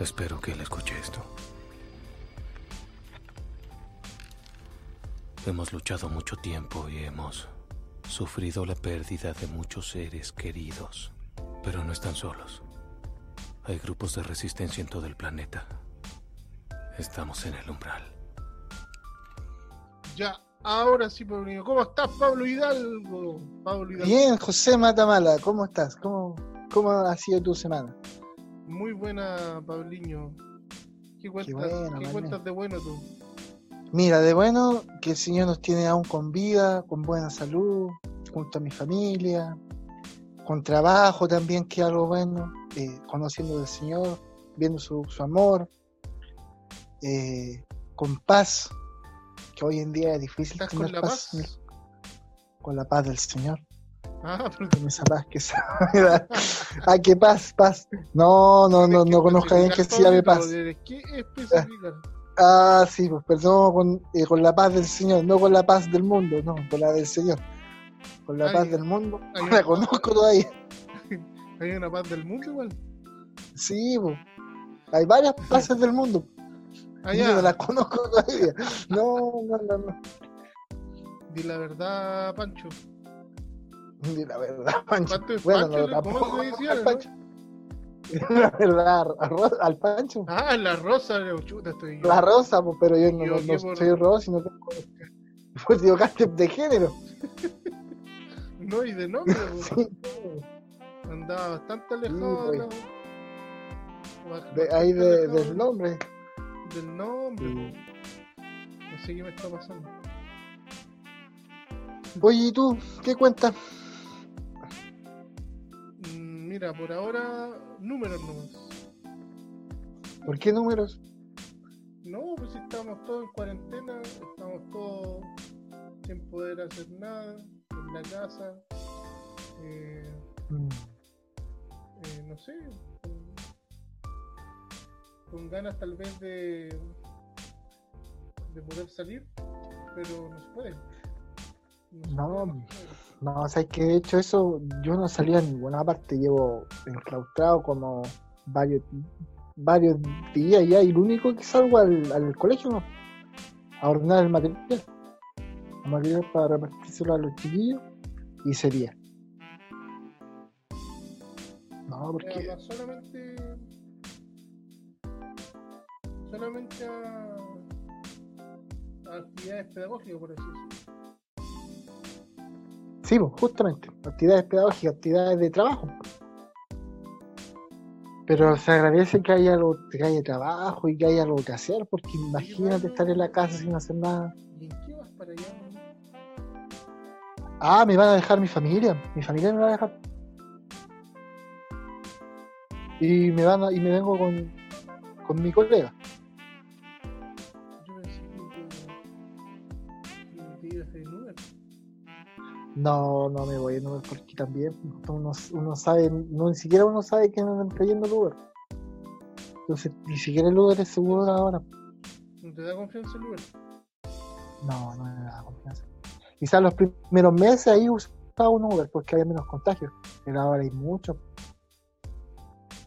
Espero que él escuche esto. Hemos luchado mucho tiempo y hemos sufrido la pérdida de muchos seres queridos, pero no están solos. Hay grupos de resistencia en todo el planeta. Estamos en el umbral. Ya, ahora sí, Pablo Hidalgo. ¿Cómo estás, Pablo Hidalgo? Pablo Hidalgo. Bien, José Matamala, ¿cómo estás? ¿Cómo, ¿Cómo ha sido tu semana? Muy buena, Pabliño. ¿Qué cuentas, ¿qué mané. cuentas de bueno tú? Mira, de bueno, que el Señor nos tiene aún con vida, con buena salud, junto a mi familia, con trabajo también, que es algo bueno, eh, conociendo del Señor, viendo su, su amor, eh, con paz, que hoy en día es difícil ¿Estás tener con la paz, paz? con la paz del Señor, Ah, pero con esa paz que se da. Ah, qué paz, paz. No, no, no, no conozco a alguien que se llame paz. ¿Tienes que especificar? Ah, sí, pues perdón, con, eh, con la paz del Señor, no con la paz del mundo, no, con la del Señor. Con la Ay, paz del mundo, no la conozco todavía. ¿Hay una paz del mundo igual? Sí, pues. Hay varias paces del mundo, Ah, yo no las conozco todavía. No, no, no, no. Di la verdad, Pancho. Di la verdad, Pancho. ¿Cuánto es Bueno, no, ¿Cómo tampoco. La verdad, al Pancho. Ah, la rosa, la chuta estoy yo. La rosa, pues, pero yo no, no, por- soy rosa, sino tengo. Pues equivocaste de género. No, y de nombre, pues. Sí, andaba bastante alejado Sí, pues. de, ahí de- del nombre. del nombre. Sí. No sé qué me está pasando. Oye, ¿y tú? ¿Qué cuentas? Mira, por ahora, números nomás. ¿Por qué números? No, pues si estamos todos en cuarentena, estamos todos sin poder hacer nada, en la casa. eh, Mm. eh, no sé, con, con ganas tal vez de, de poder salir, pero no se puede. No. No, o sea, es que de hecho eso, yo no salía a ninguna parte, llevo enclaustrado como varios varios días ya, y lo único que salgo al, al colegio ¿no? a ordenar el material, el material para repartírselo a los chiquillos, y sería. No, porque Además, solamente solamente a, a actividades pedagógicas por así decirlo sí, pues, justamente, actividades pedagógicas, actividades de trabajo. Pero se agradece que haya algo, que haya trabajo y que haya algo que hacer, porque imagínate estar en la casa sin hacer nada. ¿y en qué vas para allá? Ah, me van a dejar mi familia. Mi familia me va a dejar. Y me van a- y me vengo con, con mi colega. yo pensé que, te ibas en Uber No, no me voy en Uber porque también uno, uno sabe, no ni siquiera uno sabe que andan trayendo el Uber. Entonces, ni siquiera el Uber es seguro ahora. no te da confianza el Uber No, no me da confianza. Quizás los primeros meses ahí usaba un Uber porque había menos contagios. Pero ahora hay mucho.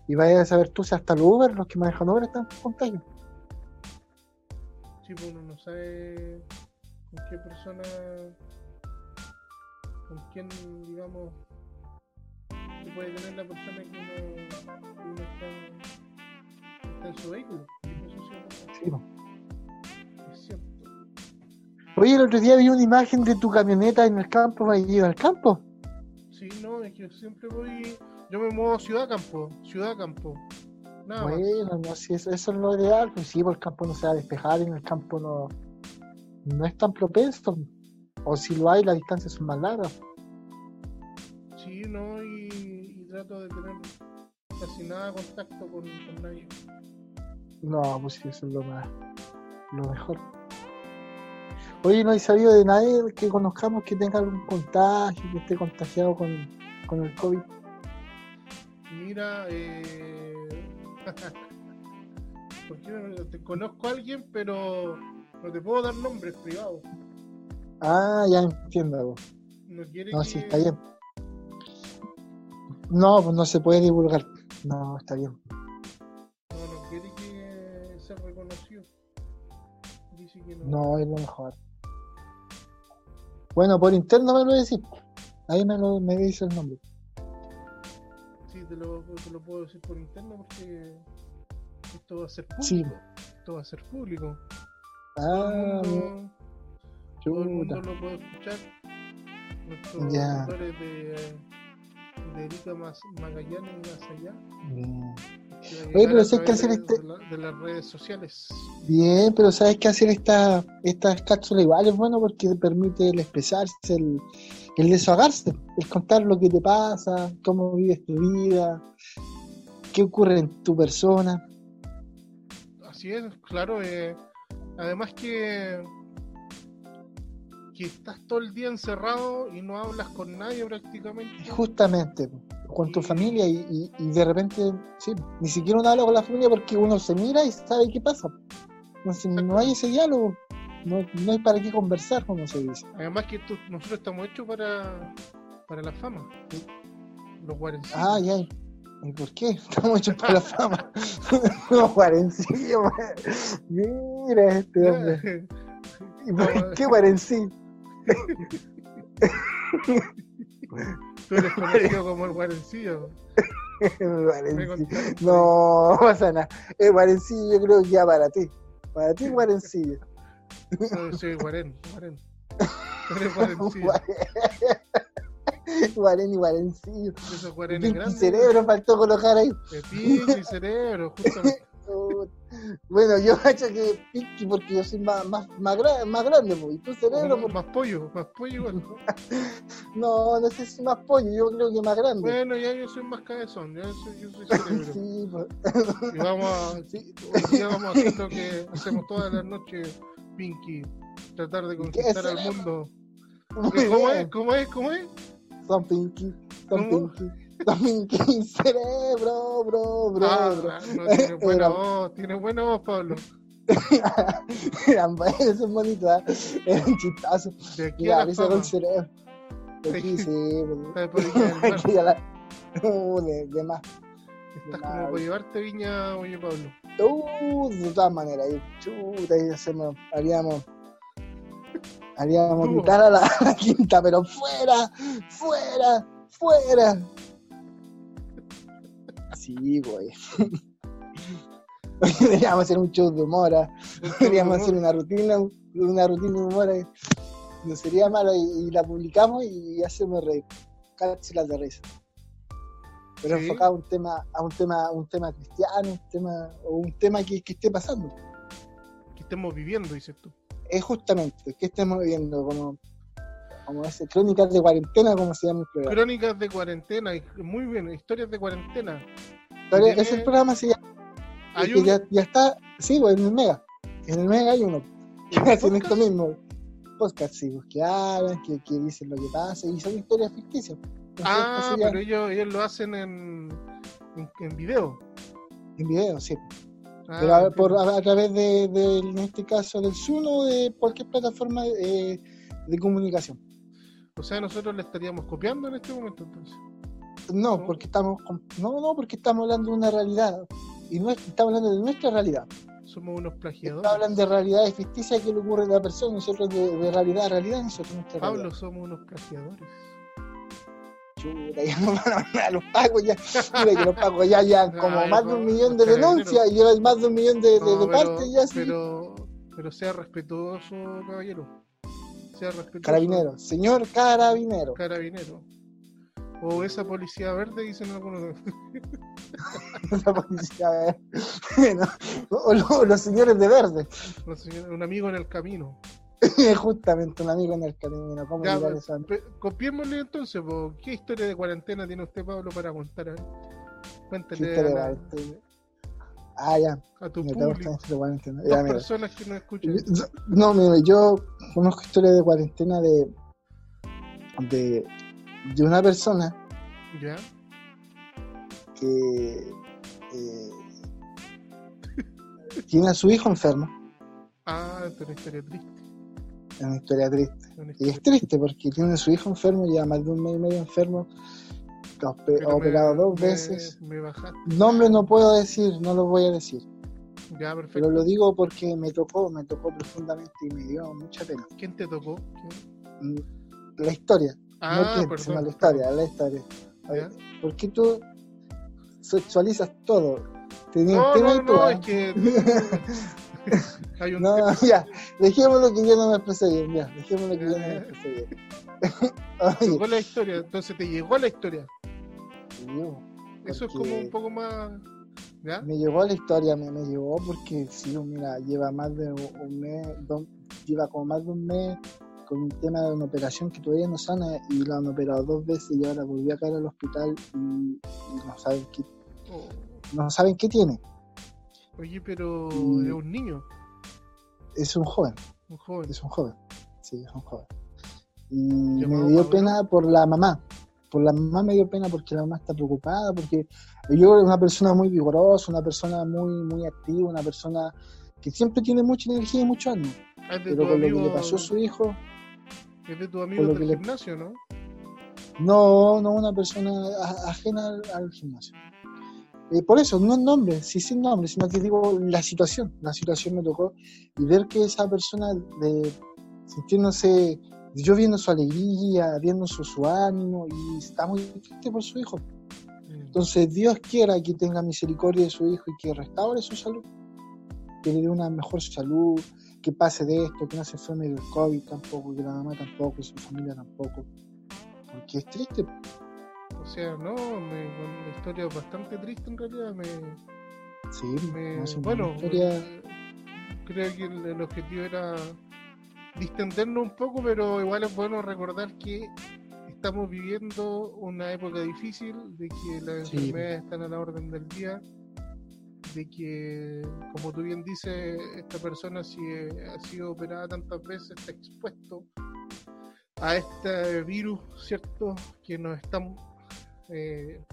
Y vaya a saber tú si hasta el Uber, los que manejan Uber están con contagios. sí pues uno no sabe con qué persona con quién digamos que puede tener la persona que uno, que uno está, está en su vehículo sí po. Es cierto. Oye, el otro día vi una imagen de tu camioneta en el campo, ¿vas a ir al campo? Sí, no, es que siempre voy. Yo me muevo ciudad-campo, ciudad-campo. Nada. Bueno, no, si eso, eso es lo ideal, pues sí, pues el campo no se va a despejar, en el campo no, no es tan propenso. O si lo hay, las distancias son más largas. Sí, no, y, y trato de tener casi nada de contacto con, con nadie. No, pues sí, eso es lo más, lo mejor. Oye, no hay sabido de nadie que conozcamos que tenga algún contagio, que esté contagiado con, con el COVID. Mira, eh. porque no- te conozco a alguien, pero no te puedo dar nombres privados. Ah, ya entiendo. No, no sí, está bien. No, pues no se puede divulgar. No, está bien. No, no quiere que se reconoció. Dice que no. No, es lo mejor. Bueno, por interno me lo decís. Ahí me, lo, me dice el nombre. Sí, te lo, te lo puedo decir por interno porque esto va a ser público. Sí. Esto va a ser público. Ah, todo el mundo lo puede escuchar. Nuestros Ya. de, de Erika Magallanes y más allá. Bien. Oye, pero través hacer de, este- de la- de las redes sociales. Bien, pero ¿sabes qué hacer esta, estas cápsulas igual? Es bueno porque te permite el expresarse, el, el desahogarse, el contar lo que te pasa, cómo vives tu vida, qué ocurre en tu persona. Así es, claro. eh, además que que estás todo el día encerrado y no hablas con nadie prácticamente. Justamente, con tu familia y, y- y de repente, sí, ni siquiera uno habla con la familia porque uno se mira y sabe qué pasa. Entonces no hay ese diálogo, no, no hay para qué conversar, como se dice. Además que esto- nosotros estamos hechos para, para la fama. Los guarencitos. Ah, ya. ¿Y por qué? Estamos hechos para la fama. no, Guarencillo, man. Mira este hombre. ¿Y por qué Guarencillo? Tú eres conocido como el guarencillo. No, no pasa nada. El Guarencillo yo creo que ya para ti. Para ti, Guarencillo. ahí. Soy, guarén. Tú eres guarencillo. Guaren y Guarencillo. Esos guarenes Pinky grandes. cerebro faltó colocar ahí. Pinky cerebro, justamente. Bueno, yo cacho que Pinky porque yo soy más, más, más, gra- más grande, pues, y tu cerebro, más pollo, más pollo igual. no, no sé si más pollo, yo creo que más grande. Bueno, ya yo soy más cabezón, ya soy, yo soy cerebro. Sí, pues, Y vamos a, sí. hoy día vamos a hacer lo que hacemos todas las noches, Pinky. Tratar de conquistar al mundo. ¿Cómo es? ¿Cómo es? ¿Cómo es? Son Pinky, son ¿Cómo? Pinky, son Pinky cerebro, bro, bro, Ah, bro. no, tiene buena Era- voz, tiene buena voz, Pablo. Eran buenos, son bonitos, ¿ah? eran chistazos. De aquí la risa con cerebro. Aquí sí, aquí a la. Uh, de, de más. Estás como para llevarte viña, oye, Pablo. Uh, de todas maneras, chuta, ahí hacemos, haríamos, haríamos Tú. gritar a la, a la quinta, pero fuera, fuera, fuera. Sí, güey. Deberíamos hacer un show de humor, ¿ah? deberíamos hacer una rutina, una rutina de humor, eh. no sería malo y, y la publicamos y hacemos reír, cápsulas de risa. Pero Sí. enfocado a un tema, a un tema, un tema cristiano, un tema, o un tema que, que esté pasando. Que estemos viviendo, dices tú. Es justamente que estemos viendo como, como ese crónicas de cuarentena, como se llama el programa. Crónicas de cuarentena, muy bien, historias de cuarentena. Pero ese programa se llama, Hay que un, ya, ya está, sí, pues, en el Mega. En el Mega hay uno. Que ¿un hacen esto mismo. Podcast, sí, pues, que hablan, que, que dicen lo que pasa, y son historias ficticias. Entonces, Ah, sería pero ellos, ellos lo hacen en, en, en video. En video, sí. Ah, Pero a, por, a, a través de, de, en este caso, del Zoom o de cualquier plataforma eh, de comunicación. O sea, nosotros le estaríamos copiando en este momento, entonces. No, ¿No? porque estamos, no, no, porque estamos hablando de una realidad. Y no es- estamos hablando de nuestra realidad. Somos unos plagiadores. hablan de realidades ficticias que le ocurre a la persona, nosotros de, de realidad a realidad, nosotros nuestra Pablo, realidad. somos unos plagiadores. Chuta, ya nos van a mandar a los pagos ya. Mira que los pagos ya llevan como Ay, más de un no, millón de denuncias, y más de un millón de, de, No, de partes ya, sí. pero, pero sea respetuoso, caballero. Sea respetuoso. Carabinero, señor carabinero. Carabinero. O esa policía verde, dicen algunos. La policía, a ver. Bueno, o lo- los señores de verde. señores- un amigo en el camino. Justamente un amigo en el camino. ¿Cómo Ya, pues, eso? copiémosle entonces. ¿qué historia de cuarentena tiene usted, Pablo, para contar? Cuéntale Ah, ya. a tu público. Ya, personas que nos escuchan. No, mira, yo conozco historias de cuarentena de, de, de una persona ¿Ya? que eh, tiene a su hijo enfermo. Ah, es una historia triste. Es una historia triste. una Y es triste porque tiene a su hijo enfermo, lleva más de un mes y medio enfermo. Ha ope- Pero ha me- operado dos veces. Me. Nombre no puedo decir, no lo voy a decir. Ya, perfecto. Pero lo digo porque me tocó, me tocó profundamente y me dio mucha pena. ¿Quién te tocó? ¿Quién? Mm, La historia, Ah, no quién, sino la historia, la historia. A ver. ¿Por qué tú sexualizas todo? Tenías No, no, tú, no, ah. es que hay un No, tema. ya, dejémoslo que yo no me expresé bien, ya, dejémoslo que yo no me Ya. expresé bien. Oye, tocó la historia, entonces te llegó la historia. Eso es como un poco más. ¿Ya? me llegó la historia, me, me llegó porque sí, mira, lleva más de un mes, dos- lleva como más de un mes con un tema de una operación que todavía no sana y la han operado dos veces y ahora volvió a caer al hospital y, y no saben qué, Oh, no saben qué tiene. Oye, pero Mm. es un niño, Es un joven. un joven. Es un joven. Sí, es un joven. Y ¿Llamado me dio Pablo? pena por la mamá. Por la mamá me dio pena porque la mamá está preocupada, porque yo era una persona muy vigorosa, una persona muy, muy activa, una persona que siempre tiene mucha energía y mucho ánimo. Pero con lo que amigo, le pasó a su hijo, es de tu amigo del le- gimnasio, ¿no? no, no una persona ajena al, al gimnasio. Eh, por eso, no nombre, sí sin nombre, sino que digo la situación. La situación me tocó y ver que esa persona de, sintiéndose, yo viendo su alegría, viendo su, su ánimo y está muy triste por su hijo. Mm. Entonces Dios quiera que tenga misericordia de su hijo y que restaure su salud, que le dé una mejor salud, que pase de esto, que no se enferme del COVID tampoco, que la mamá tampoco, y su familia tampoco. Porque es triste. O sea, no, me, una historia bastante triste en realidad. Me, Sí, me- no bueno, historia- eh, creo que el, el objetivo era distendernos un poco, pero igual es bueno recordar que estamos viviendo una época difícil, de que las Sí. enfermedades están a la orden del día, de que, como tú bien dices, esta persona si ha sido operada tantas veces está expuesto a este virus, ¿cierto? Que nos están eh,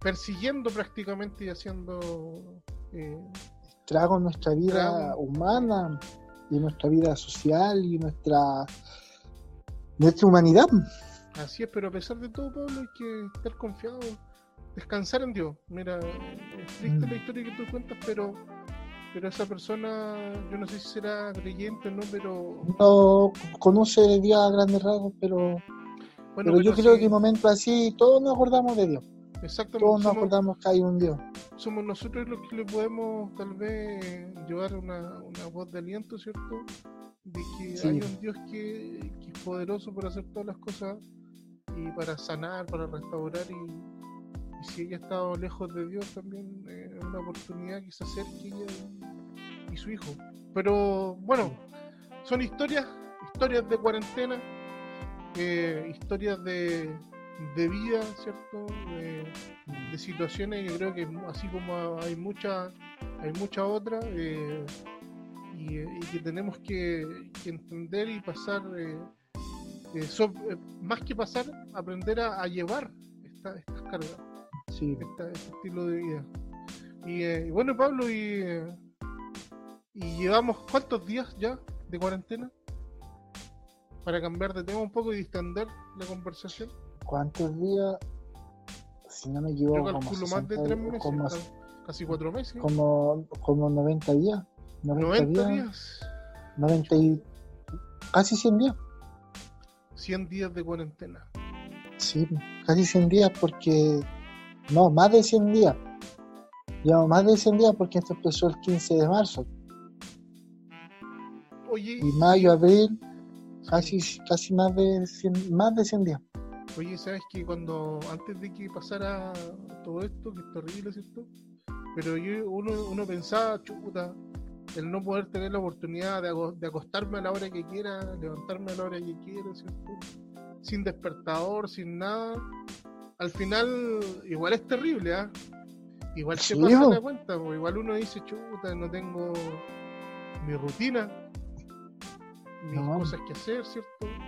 persiguiendo prácticamente y haciendo... eh, trago en nuestra vida Trago. humana y nuestra vida social y nuestra nuestra humanidad. Así es, pero a pesar de todo, Pablo, hay que estar confiado, descansar en Dios. Mira, es triste Mm. la historia que tú cuentas, pero pero esa persona, yo no sé si será creyente o no, pero No conoce de Dios a grandes rasgos, pero, bueno, pero yo sí, creo que en momentos así todos nos acordamos de Dios. Exactamente, Todos nos acordamos que hay un Dios. somos nosotros los que le podemos tal vez llevar una, una voz de aliento, ¿cierto? De que Sí. hay un Dios que, que es poderoso para hacer todas las cosas y para sanar, para restaurar y, y si ella ha estado lejos de Dios también eh, es una oportunidad que se acerque ella y, y su hijo. Pero bueno, son historias, historias de cuarentena, eh, historias de, de vida, ¿cierto? De, de situaciones, yo creo que así como hay muchas, hay muchas otras, eh, y, y que tenemos que, que entender y pasar, eh, eh, so- eh, más que pasar, aprender a, a llevar esta- estas cargas, Sí. esta- este estilo de vida. Y, y bueno, Pablo, y, y llevamos cuántos días ya de cuarentena para cambiar de tema un poco y distender la conversación. ¿Cuántos días? Si no me equivoco, Yo como, calculo más de 60 tres meses, como, ca- casi cuatro meses. como, como 90 días. 90, 90 días, días, 90 y casi 100 días. 100 días de cuarentena. Sí, casi 100 días porque... No, más de 100 días. Llevamos más de 100 días porque esto empezó el 15 de marzo. Oye, Y mayo, abril, casi, casi más, de 100, más de 100 días. Oye, ¿sabes que cuando antes de que pasara todo esto, que es terrible, ¿cierto? Pero yo, uno, uno pensaba, chuta, el no poder tener la oportunidad de, acostarme a la hora que quiera, levantarme a la hora que quiera, ¿cierto? Sin despertador, sin nada. Al final, igual es terrible, ¿ah? Igual se pasa la cuenta, igual uno dice, chuta, no tengo mi rutina, mis No. cosas que hacer, ¿cierto?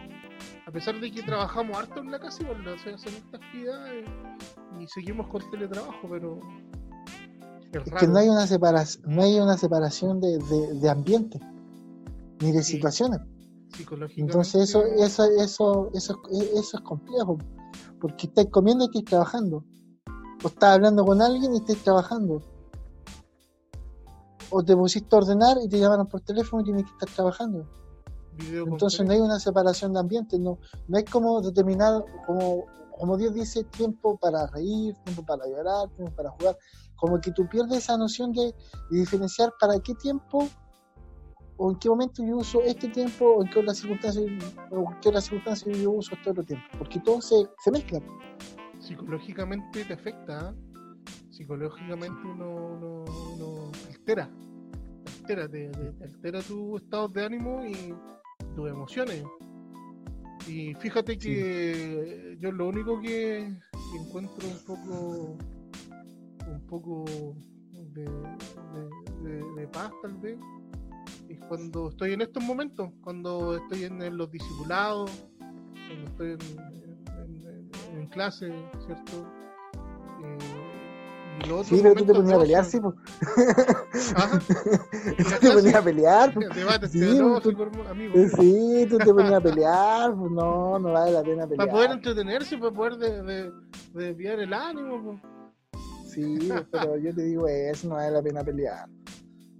A pesar de que trabajamos harto en la casa, igual o sea, hacemos estas actividades y seguimos con teletrabajo, pero es Es que no hay una separación, no hay una separación de, de, de ambiente ni de Sí. situaciones. Entonces eso, eso, eso, eso, eso es complejo, porque estás comiendo y estás trabajando. O estás hablando con alguien y estás trabajando. o te pusiste a ordenar y te llamaron por teléfono y tienes que estar trabajando. Entonces no hay una separación de ambientes, no, no hay como determinar, como, como Dios dice, tiempo para reír, tiempo para llorar, tiempo para jugar. Como que tú pierdes esa noción de, diferenciar para qué tiempo o en qué momento yo uso este tiempo o en qué otras circunstancias, o en qué otras circunstancias yo uso este otro tiempo. Porque todo se, se mezcla. Psicológicamente te afecta, ¿eh? psicológicamente uno, altera, altera, te, altera tu estado de ánimo y tus emociones. Y fíjate que yo lo único que encuentro un poco un poco de, paz tal vez es cuando estoy en estos momentos, cuando estoy en, los discipulados, cuando estoy en, clase, ¿cierto? Eh, Sí, pero tú te ponías a pelear, sí, pues. tú te ponías a pelear, pues. Sí, tú, sí, tú te ponías a pelear, pues no, no vale la pena pelear. Para poder entretenerse, para poder de, de, desviar el ánimo, pues. Sí, pero yo te digo eso, no vale la pena pelear.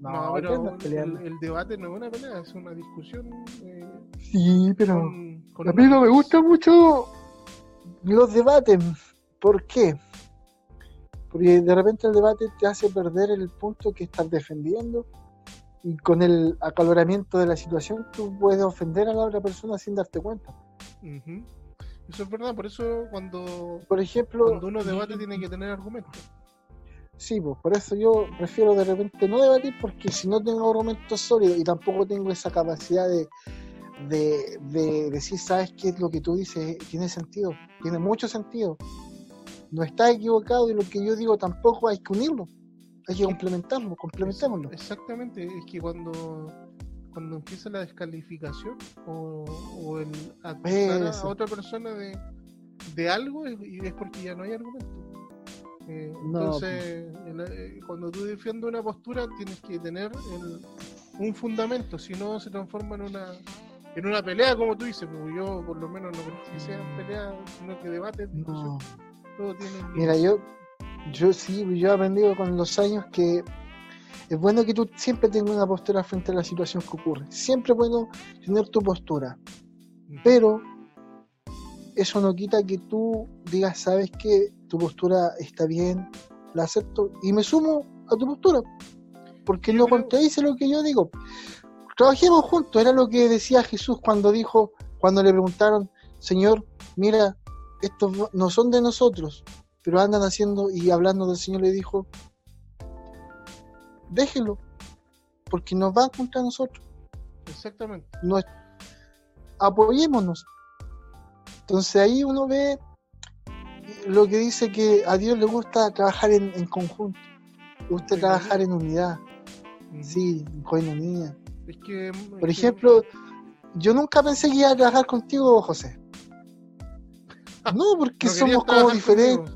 No, pero el, debate no es una pelea, es una discusión. Eh, sí, pero a mí no me gustan mucho los debates. ¿Por qué? Porque de repente el debate te hace perder el punto que estás defendiendo y con el acaloramiento de la situación tú puedes ofender a la otra persona sin darte cuenta. Eso es verdad, por eso cuando, por ejemplo, cuando uno debate tiene que tener argumentos. Sí, pues por eso yo prefiero de repente no debatir porque si no tengo argumentos sólidos y tampoco tengo esa capacidad de, de, de decir, sabes qué es lo que tú dices, tiene sentido, tiene mucho sentido no está equivocado y lo que yo digo tampoco hay que unirlo, hay que complementarlo, complementémoslo. Exactamente, es que cuando cuando empieza la descalificación o, o el acusar a otra persona de, de algo es, es porque ya no hay argumento. Eh, entonces, pues. eh, cuando tú defiendes una postura, tienes que tener un fundamento, si no se transforma en una en una pelea, como tú dices. Porque yo, por lo menos, no creo que sean peleas, sino que debates, discusión. Mira, yo, yo sí, yo he aprendido con los años que es bueno que tú siempre tengas una postura frente a la situación que ocurre. Siempre es bueno tener tu postura. Pero eso no quita que tú digas, sabes que tu postura está bien, la acepto y me sumo a tu postura. Porque no contradice lo que yo digo. Trabajemos juntos, era lo que decía Jesús cuando dijo, cuando le preguntaron, Señor, mira, estos no son de nosotros, pero andan haciendo y hablando del Señor le dijo, déjelo, porque nos va contra nosotros. Exactamente. apoyémonos. Entonces ahí uno ve lo que dice que a Dios le gusta trabajar en, conjunto, le gusta trabajar en unidad, sí, en coinonía. Es que, Por ejemplo, yo nunca pensé que iba a trabajar contigo, José. No, porque somos como diferentes.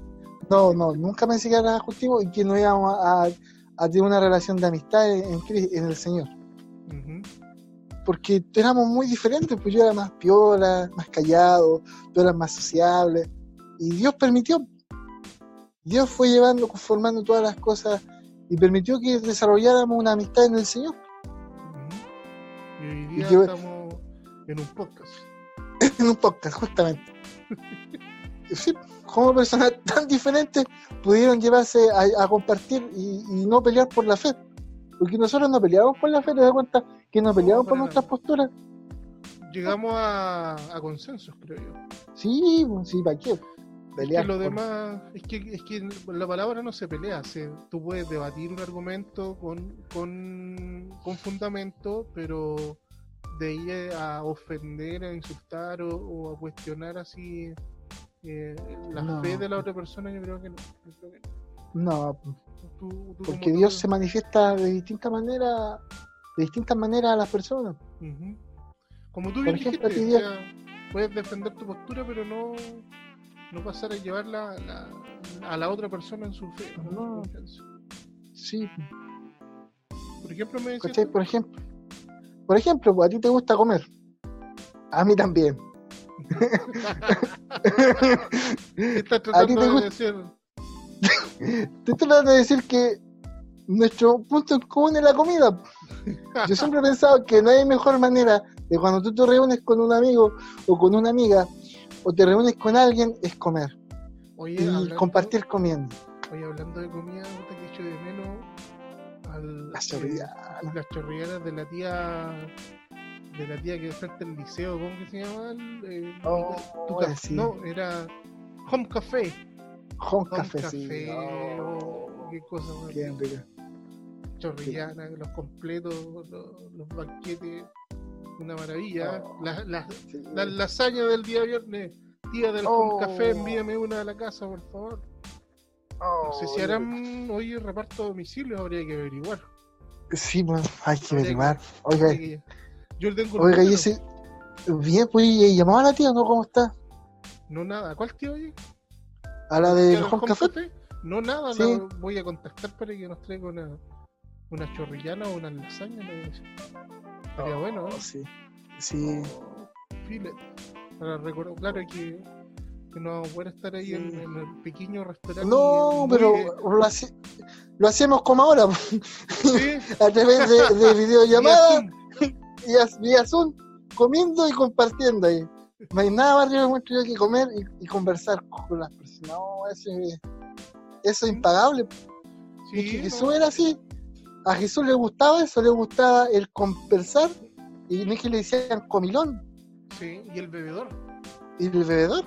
No, no, nunca me que nada contigo y que no íbamos a, tener una relación de amistad en, en el Señor. Porque éramos muy diferentes, pues yo era más piola, más callado, tú eras más sociable. Y Dios permitió. Dios fue llevando, conformando todas las cosas y permitió que desarrolláramos una amistad en el Señor. Y hoy día estamos en un podcast. en un podcast, justamente. sí, como personas tan diferentes pudieron llevarse a, compartir y, no pelear por la fe. Porque nosotros no peleamos por la fe, te das cuenta que no peleamos por nuestras posturas. Llegamos a, consensos, creo yo. Sí, sí, ¿para qué? Pelear es que lo demás, es que, es que la palabra no se pelea, tú puedes debatir un argumento con, con, con fundamento, pero de ahí a ofender, a insultar o, a cuestionar así eh, la fe de la otra persona, yo creo que no. no. porque Dios se manifiesta de distintas maneras, de distintas maneras a las personas. Como tú bien dijiste, puedes defender tu postura, pero no, no pasar a llevarla a la otra persona en su fe. No. Sí. Por ejemplo, me decías... Por ejemplo, por ejemplo, a ti te gusta comer. A mí también. ¿Qué estás tratando de decir? Te estoy tratando de decir que nuestro punto en común es la comida. Yo siempre he pensado que no hay mejor manera de cuando tú te reúnes con un amigo o con una amiga o te reúnes con alguien es comer Oye, y hablando- compartir comiendo. Oye, hablando de comida, puta que echo de menos al, Las eh, chorrillanas. las chorrillanas de la tía de la tía que frente al liceo, ¿cómo que se llama? Eh, Oh, tu café, sí. No, era Home Café. Home Home café, Café, sí. oh, Oh, qué cosa más chorrillanas, los completos, los, los banquetes, una maravilla. Oh. Las las Sí. las lasañas del día viernes, tía del. Home Café, envíame una a la casa, por favor. No sé si Oh, harán hoy reparto a domicilio, habría que averiguar. Sí, pues hay que averiguar. Oiga, que- Yo tengo oiga, sí. Bien, pues, ¿y llamaba a la tía, ¿no? ¿Cómo está? No nada, ¿cuál tío oye? A la ¿Tía de del Home Café. No nada, Sí. la voy a contactar para que nos traiga una, una chorrillana o una lasaña. le voy a decir. Sería bueno, ¿eh? Oh, Sí. Sí. Oh. Para recordar, claro que, que no vamos a poder estar ahí en, Sí. en el pequeño restaurante. No, pero lo, hace- lo hacemos como ahora, Sí, a través de, de videollamada y a- vía Zoom, comiendo y compartiendo ahí. No hay nada más encuentro yo que comer y, y conversar con las personas. No, eso es, eso es impagable. Sí, es que no, Jesús era así. A Jesús le gustaba eso, le gustaba el conversar y no es que le decían comilón sí, y el bebedor. y el bebedor.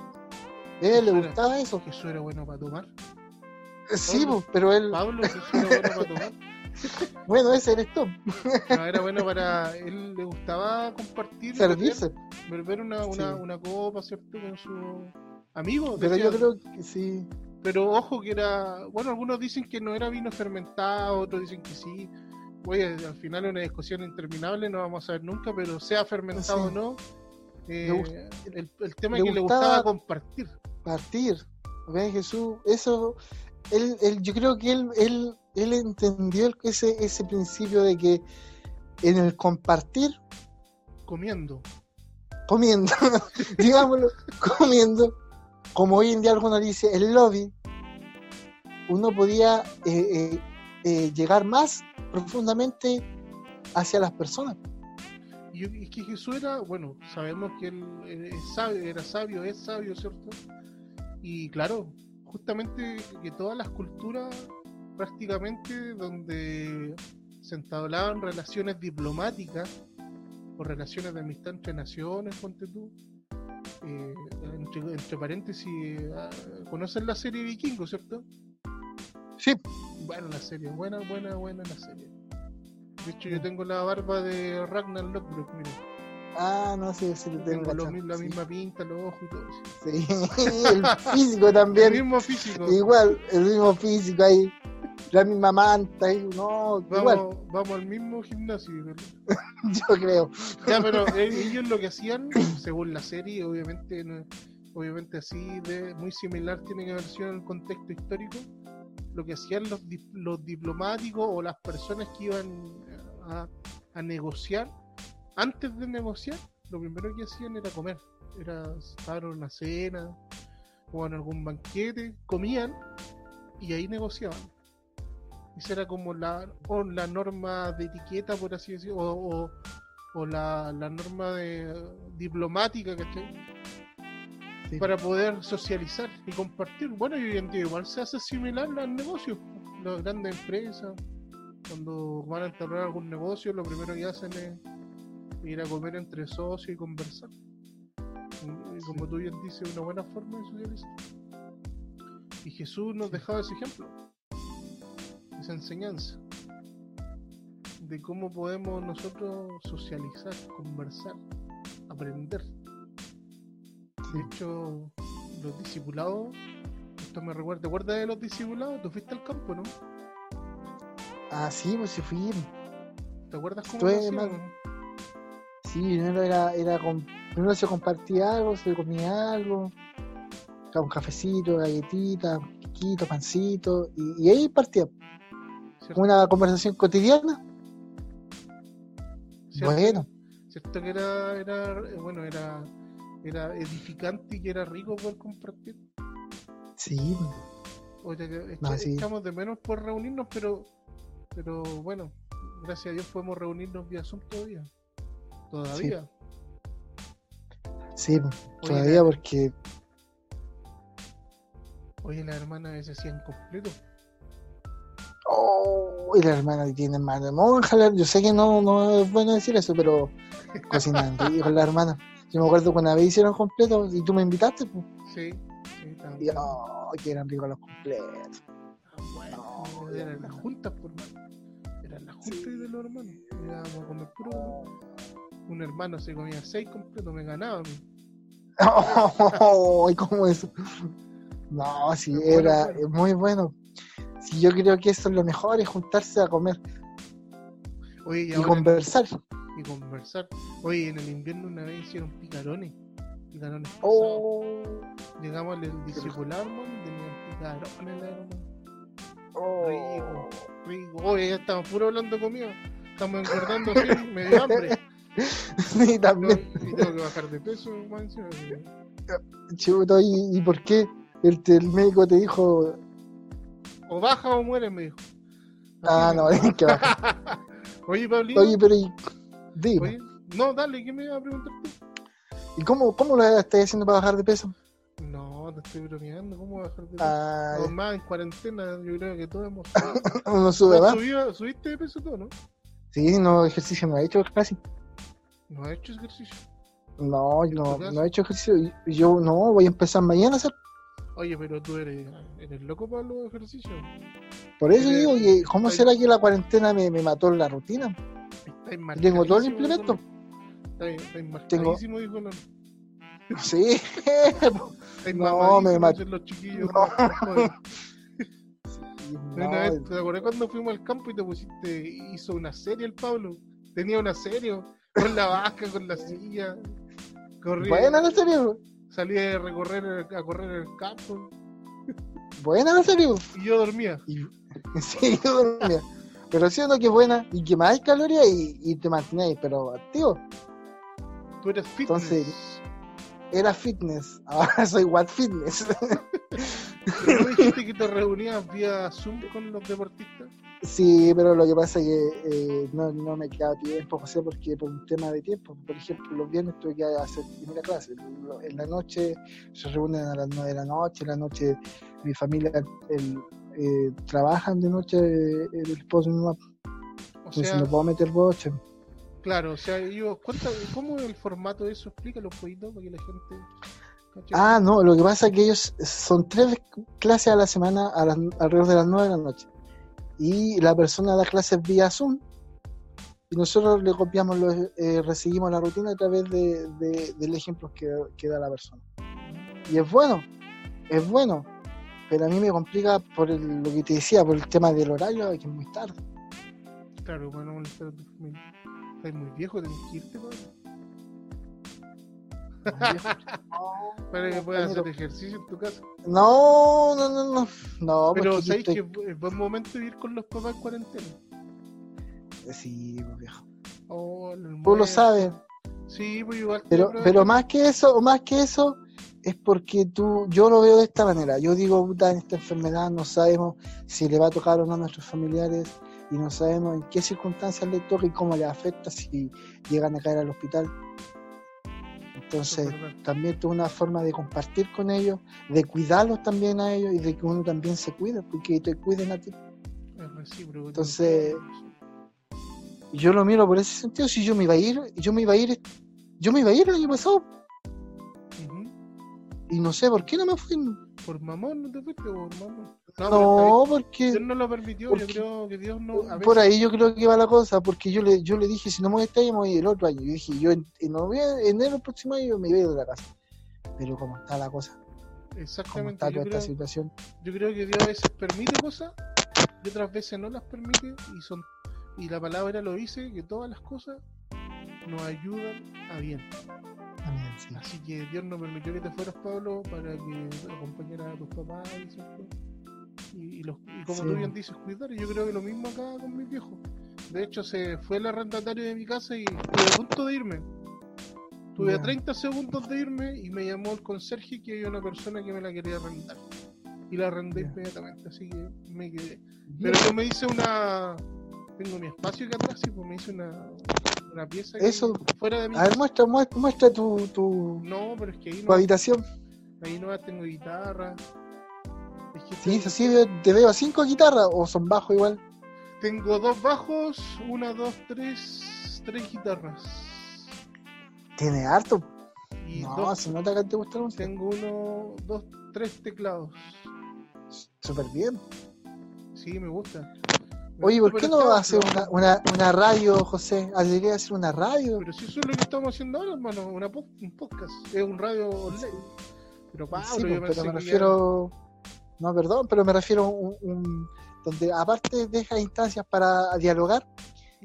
Él le Jesús era- gustaba eso. Jesús era bueno para tomar. Sí, Pablo. pues, pero él, Pablo, Jesús era bueno para tomar. bueno, ese eres tú, No, era bueno para. Él le gustaba compartir. servirse. Beber, beber una, una, Sí. una copa, ¿cierto? Con sus amigos. Pero decía. yo creo que sí. Pero ojo que era, bueno, algunos dicen que no era vino fermentado, otros dicen que sí. Oye, al final es una discusión interminable, no vamos a ver nunca, pero sea fermentado Sí. o no, eh, el, el tema es que le gustaba- gustaba compartir. Partir. ¿Ves, Jesús? Eso, él, él, yo creo que él, él, él entendió ese, ese principio de que en el compartir, comiendo. comiendo, digámoslo, comiendo, como hoy en día algunos dicen, el lobby, uno podía eh, eh, eh, llegar más profundamente hacia las personas. Y es que Jesús era, bueno, sabemos que él eh, es sabio, era sabio, es sabio, ¿cierto? Y claro, justamente que todas las culturas prácticamente donde se entablaban relaciones diplomáticas o relaciones de amistad entre naciones, ponte tú, eh, entre, entre paréntesis, ah, ¿conocen la serie Vikingo, cierto? Sí, Bueno, la serie, buena, buena, buena la serie. De hecho, yo tengo la barba de Ragnar Lothbrok, mira. Ah, no sé si lo tengo. Lo la sí. misma pinta, los ojos y todo. sí. Sí, el físico también. El mismo físico. Igual, el mismo físico ahí, la misma manta ahí, no, igual, Vamos, vamos al mismo gimnasio. yo creo. Ya, pero eh, ellos lo que hacían, según la serie, obviamente, no- obviamente así, de, muy similar tiene que haber sido en el contexto histórico, lo que hacían los, los diplomáticos o las personas que iban a, a negociar, antes de negociar, lo primero que hacían era comer. Era estar en una cena o en algún banquete, comían y ahí negociaban. Esa era como la, o la norma de etiqueta, por así decirlo, o, o- o la, la norma de, diplomática, ¿cachai? Sí. Para poder socializar y compartir. Bueno, y hoy en día igual se hace similar los negocios. Las grandes empresas, cuando van a entablar algún negocio, lo primero que hacen es ir a comer entre socios y conversar. Y, como tú bien dices, una buena forma de socializar. Y Jesús nos dejaba ese ejemplo, esa enseñanza de cómo podemos nosotros socializar, conversar, aprender. De hecho, los discipulados, esto me recuerda, ¿te acuerdas de los discipulados? Tú fuiste al campo, ¿no? Ah, sí, pues sí fui. ¿Te acuerdas cómo Estoy lo hacían? Sí, primero era, era con, primero se compartía algo, se comía algo, un cafecito, galletita, piquito, pancito, y, y ahí partía. ¿Cierto? Una conversación cotidiana. ¿Cierto? Bueno, ¿Cierto que era, era, bueno, era, era edificante y que era rico poder compartir? sí, Oye, que echa- No, sí. echamos de menos por reunirnos, pero, Pero bueno, gracias a Dios podemos reunirnos vía Zoom todavía. Todavía. Sí, todavía porque. Oye, la hermana se hacían completo. Oh, y la hermana tiene mano de monja. Yo sé que no, no es bueno decir eso, pero cocinando con la hermana. Yo me acuerdo cuando una vez hicieron completo y tú me invitaste. Pues. Sí, sí, también. Y oh, que eran ricos los completos. Bueno, eran las juntas, por mano. Eran las juntas de los hermanos. Íbamos a comer puro. Un hermano se comía seis completos, me ganaba a mí. Oh, ¿Cómo eso? No, sí, era muy bueno. Sí, yo creo que eso es lo mejor, es juntarse a comer. Oye, y, conversar. y conversar. Oye, en el invierno una vez hicieron picarones. Picarones. pasados. Oh, Llegamos al discipulado, tenían picarones, hermano. oh. Rico, rico. Oye, ya estamos puro hablando comida. Estamos engordando así, me dio hambre. No, también. y tengo que bajar de peso, más encima. Chuto, ¿y, y por qué? El, el médico te dijo, O baja o muere, me dijo. ah, no, tienes que bajar. Oye, Pablito. Oye, pero y, dime, Oye, no, dale, ¿qué me iba a preguntar tú? ¿y cómo, cómo lo estás haciendo para bajar de peso? No, te estoy bromeando. ¿Cómo bajar de peso? Ah, No, más en cuarentena, yo creo que todos hemos. uno sube ¿Vos más. ¿Subiste de peso todo, no? Sí, no, ejercicio no he hecho casi. No has hecho ejercicio. No, no, no he hecho ejercicio. Yo no, voy a empezar mañana a hacer. Oye, pero tú eres, eres loco para los ejercicios. Por eso digo que, ¿cómo será que la cuarentena me, me mató la rutina? Tengo todo el implemento. Estáis marcadísimo, dijo Lolo. Sí, No, me mat- dicen los chiquillos. No. No, Una vez, ¿te acuerdas cuando fuimos al campo y te pusiste, hizo una serie el Pablo? Tenía una serie con la vaca, con la silla. Corría, buena la serie, bro. salía a recorrer, a correr en el campo buena la serie. y yo dormía. Y, sí, yo dormía. Pero sí o no que es buena y que más calorías y, y te mantenéis, pero activo. Tú eres fitness. Entonces, Era fitness, ahora soy what fitness. Pero ¿No dijiste que te reunías vía Zoom con los deportistas? Sí, pero lo que pasa es que eh, no, no me queda tiempo, José, porque por un tema de tiempo. Por ejemplo, los viernes tuve que hacer primera clase. En la noche se reúnen a las 9 de la noche. En la noche mi familia el, eh, trabajan de noche eh, el esposo y mi mamá. O Entonces sea, no puedo meter boche. claro, o sea, yo, cuéntame, ¿cómo el formato de eso? Explícalo un poquito para que la gente... Ah, no, lo que pasa es que ellos son tres clases a la semana a las, alrededor de las 9 de la noche. Y la persona da clases vía Zoom. Y nosotros le copiamos, los, eh, recibimos la rutina a través de, de- del ejemplo que, da la persona. Y es bueno, es bueno. Pero a mí me complica por el- lo que te decía, por el tema del horario, que es muy tarde. Claro, bueno. Estás muy viejo, tenés que irte, Pablo, para que puedas hacer ejercicio en tu casa. No, no, no, no. No, Pero sabéis estoy- que es buen momento ir con los papás en cuarentena. Sí, pues, viejo. Oh, Tú lo sabes. Sí, pues igual. Pero, pero más que eso, más que eso, es porque tú, yo lo veo de esta manera. Yo digo, puta, en esta enfermedad no sabemos si le va a tocar o no a nuestros familiares y no sabemos en qué circunstancias le toca y cómo le afecta si llegan a caer al hospital. Entonces, también es una forma de compartir con ellos, de cuidarlos también a ellos y de que uno también se cuide, porque te cuiden a ti. Entonces, yo lo miro por ese sentido. Si yo me iba a ir, yo me iba a ir, yo me iba a ir el año pasado y no sé por qué no me fui. Por mamón no te fuiste, por mamón. No, porque Dios no lo permitió, porque- yo creo que Dios no. Por ahí yo creo que va la cosa, porque yo le, yo le dije, si no me voy a estar, yo me voy el otro año. Yo dije, yo en, en enero del próximo año me voy de la casa. Pero como está la cosa, Exactamente. está Yo esta creo, situación, yo creo que Dios a veces permite cosas y otras veces no las permite y son y la palabra lo dice que todas las cosas nos ayudan a bien. Así que Dios no permitió que te fueras, Pablo, para que acompañaras a tus papás y, y los, y como Sí. tú bien dices, cuidar. Y yo creo que lo mismo acá con mis viejos. De hecho, se fue el arrendatario de mi casa y estuve a punto de irme. Estuve a Ya. 30 segundos de irme y me llamó el conserje que había una persona que me la quería arrendar. Y la arrendé inmediatamente, así que me quedé. Pero no me hice una tengo mi espacio acá atrás y pues me hice una, una pieza Eso. fuera de mi A ver, muestra, muestra, muestra tu, tu, No, pero es que ahí tu no, habitación. ahí no tengo guitarra. Es que Sí, tengo- sí, te veo cinco guitarras o son bajos igual. Tengo dos bajos, una, dos, tres, tres guitarras. Tiene harto. Y No, dos, se nota que te gusta música. tengo uno, dos, tres teclados. Súper bien. Sí, me gusta. Oye, ¿por qué no hacer una, una, una radio, José? Debería hacer una radio. Pero si eso es lo que estamos haciendo ahora, hermano, una po- un podcast, es un radio online. Pero Pablo, Sí, yo pues, pero me ya- refiero. No, perdón, pero me refiero a un, un- donde aparte deja instancias para dialogar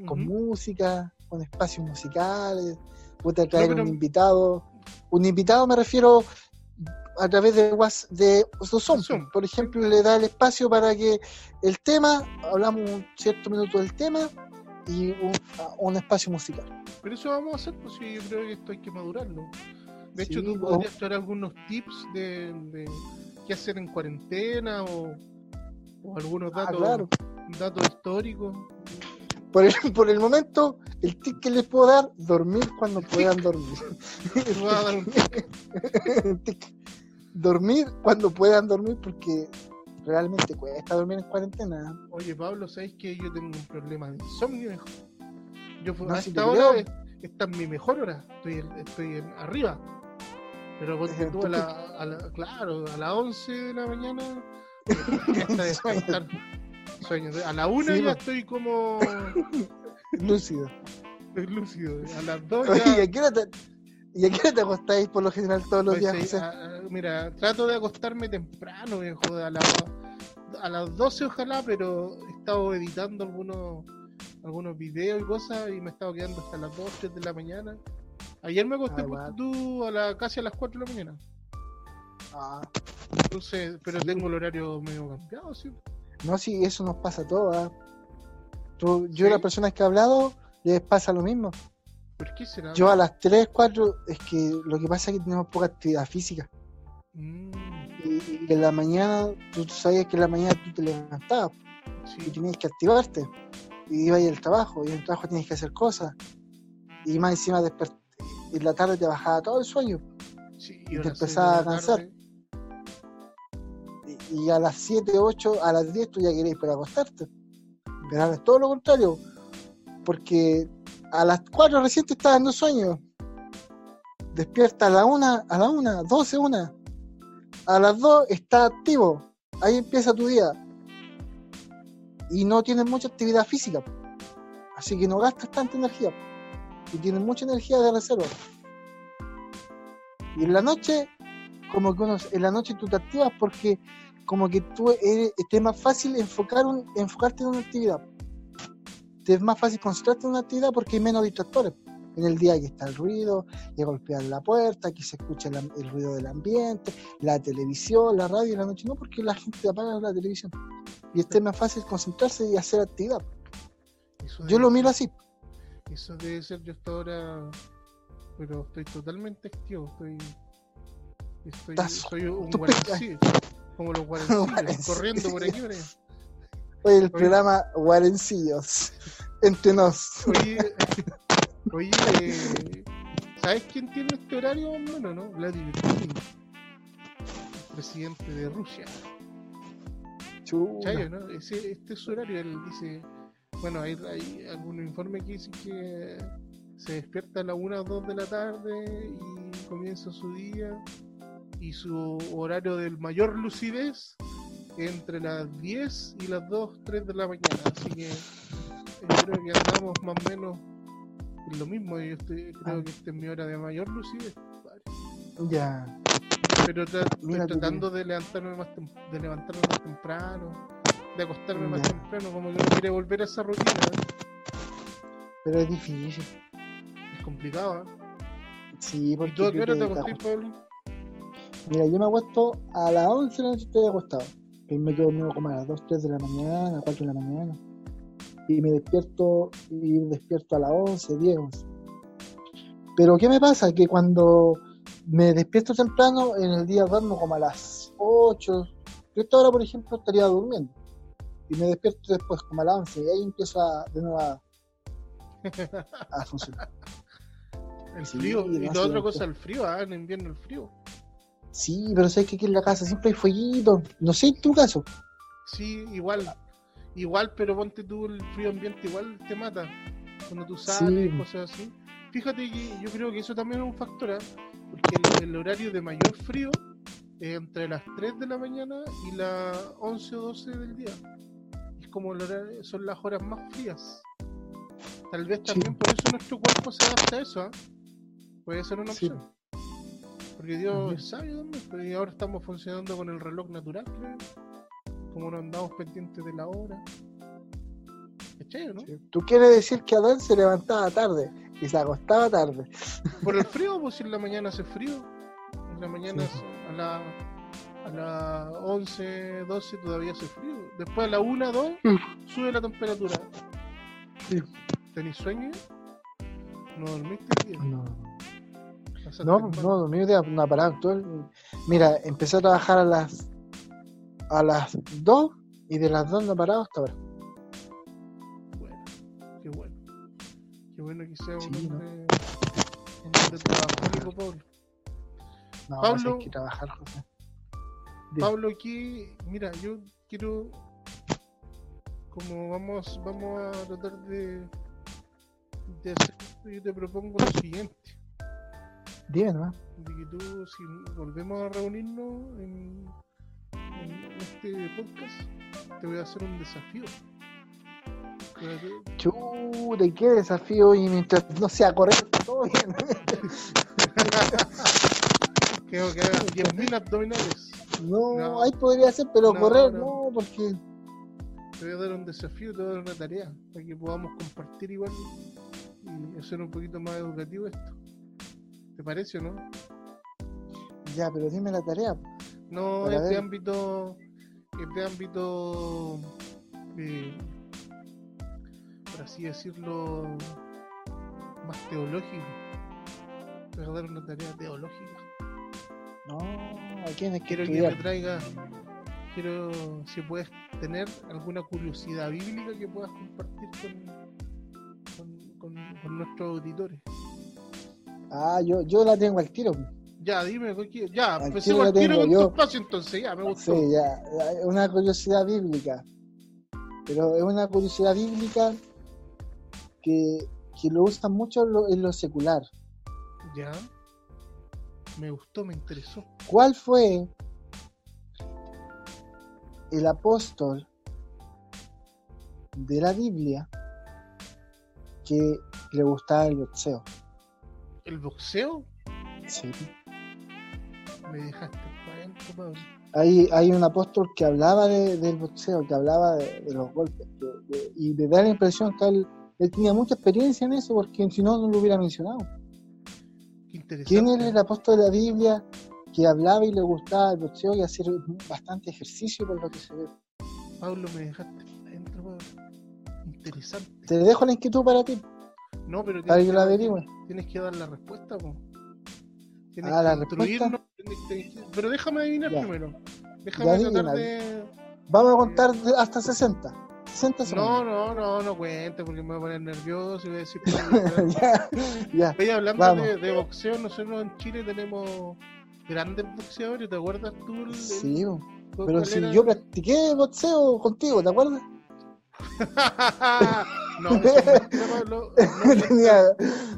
con música, con espacios musicales, puede traer pero- un invitado. Un invitado me refiero a través de WhatsApp, de Zoom. Zoom, Por ejemplo, le da el espacio para que el tema, hablamos un cierto minuto del tema y un, un espacio musical. Pero eso vamos a hacer, pues yo creo que esto hay que madurarlo. De hecho, tú o- podrías traer algunos tips de, de qué hacer en cuarentena o, o algunos Ah, datos, claro. datos históricos. Por el, por el momento, el tip que les puedo dar, dormir cuando puedan dormir. Dar un Tic. Dormir cuando puedan dormir porque realmente cuesta dormir en cuarentena. Oye, Pablo, ¿sabes que yo tengo un problema de insomnio, hijo? Yo No, a si esta hora es- esta es mi mejor hora. Estoy, en- estoy en- arriba. Pero tú a la, a la- claro, a las 11 de la mañana está despertar. Sueño. A la 1 Sí, ya pues. estoy como Lúcido. lúcido. A las 2 Oye, ¿y ya... a qué hora te, y a qué te acostáis por lo general todos los pues, días, ahí, José? a- a- mira, trato de acostarme temprano, viejo, a, la- a las 12 ojalá, pero he estado editando algunos algunos videos y cosas y me he estado quedando hasta las 2, 3 de la mañana. Ayer me acosté Ah, tú, a la, casi a las 4 de la mañana. Ah, Entonces, pero Sí. tengo el horario medio cambiado, sí. no, sí, eso nos pasa a todos. ¿ah? Tú- yo, Sí. las personas que he hablado, les pasa lo mismo. ¿Por qué será? Yo a las 3, 4, es que lo que pasa es que tenemos poca actividad física. Mm, Y, y en la mañana, tú, tú sabías que en la mañana tú te levantabas y tenías que activarte. Y ibas al trabajo, y en el trabajo tienes que hacer cosas. Y más encima desper- en la tarde te bajaba todo el sueño. sí, y te empezaba a cansar. Y, y a las 7, 8, a las 10 tú ya querías para acostarte. Pero ahora es todo lo contrario. Porque a las 4 recién te está dando sueño. Despierta a la 1, a la 1, 12, 1. A las 2 está activo. Ahí empieza tu día. Y no tienes mucha actividad física. Así que no gastas tanta energía. Y tienes mucha energía de reserva. Y en la noche, como que uno, en la noche tú te activas porque como que tú eres, es más fácil enfocar un, enfocarte en una actividad. Te es más fácil concentrarte en una actividad porque hay menos distractores. En el día que está el ruido, que golpean la puerta, que se escucha el, ruido del ambiente, la televisión, la radio, en la noche no, porque la gente apaga la televisión. Y este es más fácil concentrarse y hacer actividad. eso Yo debe lo miro así. Eso debe ser yo hasta ahora, pero estoy totalmente activo, estoy, estoy soy un guarancillo, como los Guarancillos. corriendo por aquí, por allá. Hoy el programa Guarencillos. Entre nos. Oye, oye, eh, ¿sabes quién tiene este horario, bueno, no? Vladimir Putin, presidente de Rusia. Chayo, ¿no? Ese, este es su horario, él dice, bueno, hay, hay algún informe que dice que se despierta a las 1 o 2 de la tarde y comienza su día y su horario del mayor lucidez entre las 10 y las 2, 3 de la mañana, así que yo creo que andamos más o menos en lo mismo, yo estoy- creo Ah. que esta es mi hora de mayor lucidez, compadre. Ya. pero tra- estoy tratando de levantarme más de levantarme más temprano de acostarme más temprano como que no quiere volver a esa rutina ¿eh? Pero es difícil. es complicado ¿eh? Sí, ¿y porque tú a qué hora te te- acostás Pablo? Mira, yo me acuesto a las 11 de la noche estoy acostado. Me quedo dormido como a las 2, 3 de la mañana, 4 de la mañana. Y me despierto, y despierto a las 11, 10, 11. Pero ¿qué me pasa? Que cuando me despierto temprano, en el día duermo como a las 8. Yo esta hora, por ejemplo, estaría durmiendo. y me despierto después como a las 11 y ahí empiezo a, de nuevo a, a funcionar. El Sí, frío. Y la otra cosa, el frío, ah, en invierno el frío. Sí, pero sabes que aquí en la casa siempre hay fueguito. No sé en tu caso. Sí, igual. Igual, pero ponte tú el frío ambiente, igual te mata. Cuando tú sales, Sí. cosas así. Fíjate que yo creo que eso también es un factor, ¿ah? porque el, el horario de mayor frío es entre las 3 de la mañana y las 11 o 12 del día. Es como el horario- son las horas más frías. Tal vez Sí. también por eso nuestro cuerpo se adapta a eso, ¿ah? Puede ser una Sí. Porque Dios es sabio también, y ahora estamos funcionando con el reloj natural, creo. Como no andamos pendientes de la hora. ¿Cachai, o no? Tú quieres decir que Adán se levantaba tarde y se acostaba tarde. Por el frío, pues si en la mañana hace frío. En la mañana Sí. a la a las 11, 12 todavía hace frío. Después a la 1, 2 Mm. sube la temperatura. Sí. ¿Tenís sueño? ¿No dormiste día? No, no, mal. no, dormí de una parada actual. Mira, empecé a trabajar a las a las 2 y de las 2 no he parado hasta ahora. Bueno, qué bueno. Qué bueno que sea un Sí, ¿no? hombre, un hombre trabajólico, Pablo. No, Pablo- pues hay que trabajar, José. Pablo, aquí, mira, yo quiero, como vamos, vamos a tratar de, de hacer esto, yo te propongo lo siguiente, Dime nomás. de que tú, si volvemos a reunirnos en, en este podcast, te voy a hacer un desafío. Chuta, qué desafío y mientras no sea correcto, todo bien. que que hagas 10.000 abdominales. No, No. ahí podría ser, pero No, correr no. no, porque Te voy a dar un desafío, te voy a dar una tarea, para que podamos compartir igual y hacer un poquito más educativo esto. ¿Te parece o no? ya, pero dime la tarea. No es de ver. ámbito, es de ámbito, eh, por así decirlo, más teológico. Te voy a dar una tarea teológica. No, ¿a quién hay que Quiero que estudiar? me traiga, quiero si puedes tener alguna curiosidad bíblica que puedas compartir con, con, con- con nuestros auditores. Ah, yo, yo la tengo al tiro. Ya, dime, ya, Al empecemos tiro al la tiro con yo. tu espacio entonces, ya, me gustó. Sí, ya, ya, una curiosidad bíblica. Pero es una curiosidad bíblica que, que lo usan mucho en lo, en lo secular. Ya. Me gustó, me interesó. ¿Cuál fue el apóstol de la Biblia que le gustaba el boxeo? ¿El boxeo? Sí. Me dejaste para adentro, Pablo. Hay, hay un apóstol que hablaba de- del boxeo, que hablaba de, de los golpes, que- de- y me da la impresión que él, él tenía mucha experiencia en eso, porque si no, no lo hubiera mencionado. Qué interesante. ¿Quién era el apóstol de la Biblia que hablaba y le gustaba el boxeo y hacer bastante ejercicio por lo que se ve? Pablo, me dejaste para adentro, Pablo. Interesante. Te dejo la inquietud para ti, No, pero tienes que dar-. Tienes que dar la respuesta, po. Tienes Ah, que la que- Pero déjame adivinar Ya. primero. Déjame Ya tratar de. Vamos a contar hasta 60. 60 No, segundos. no, no, no cuente porque me voy a poner nervioso y voy a decir. ya, ya. Oye, hablando Vamos. de, de boxeo, nosotros en Chile tenemos grandes boxeadores. ¿Te acuerdas tú? el- Sí, pero si era? yo practiqué boxeo contigo, ¿te acuerdas? no, no, no, no, Tenía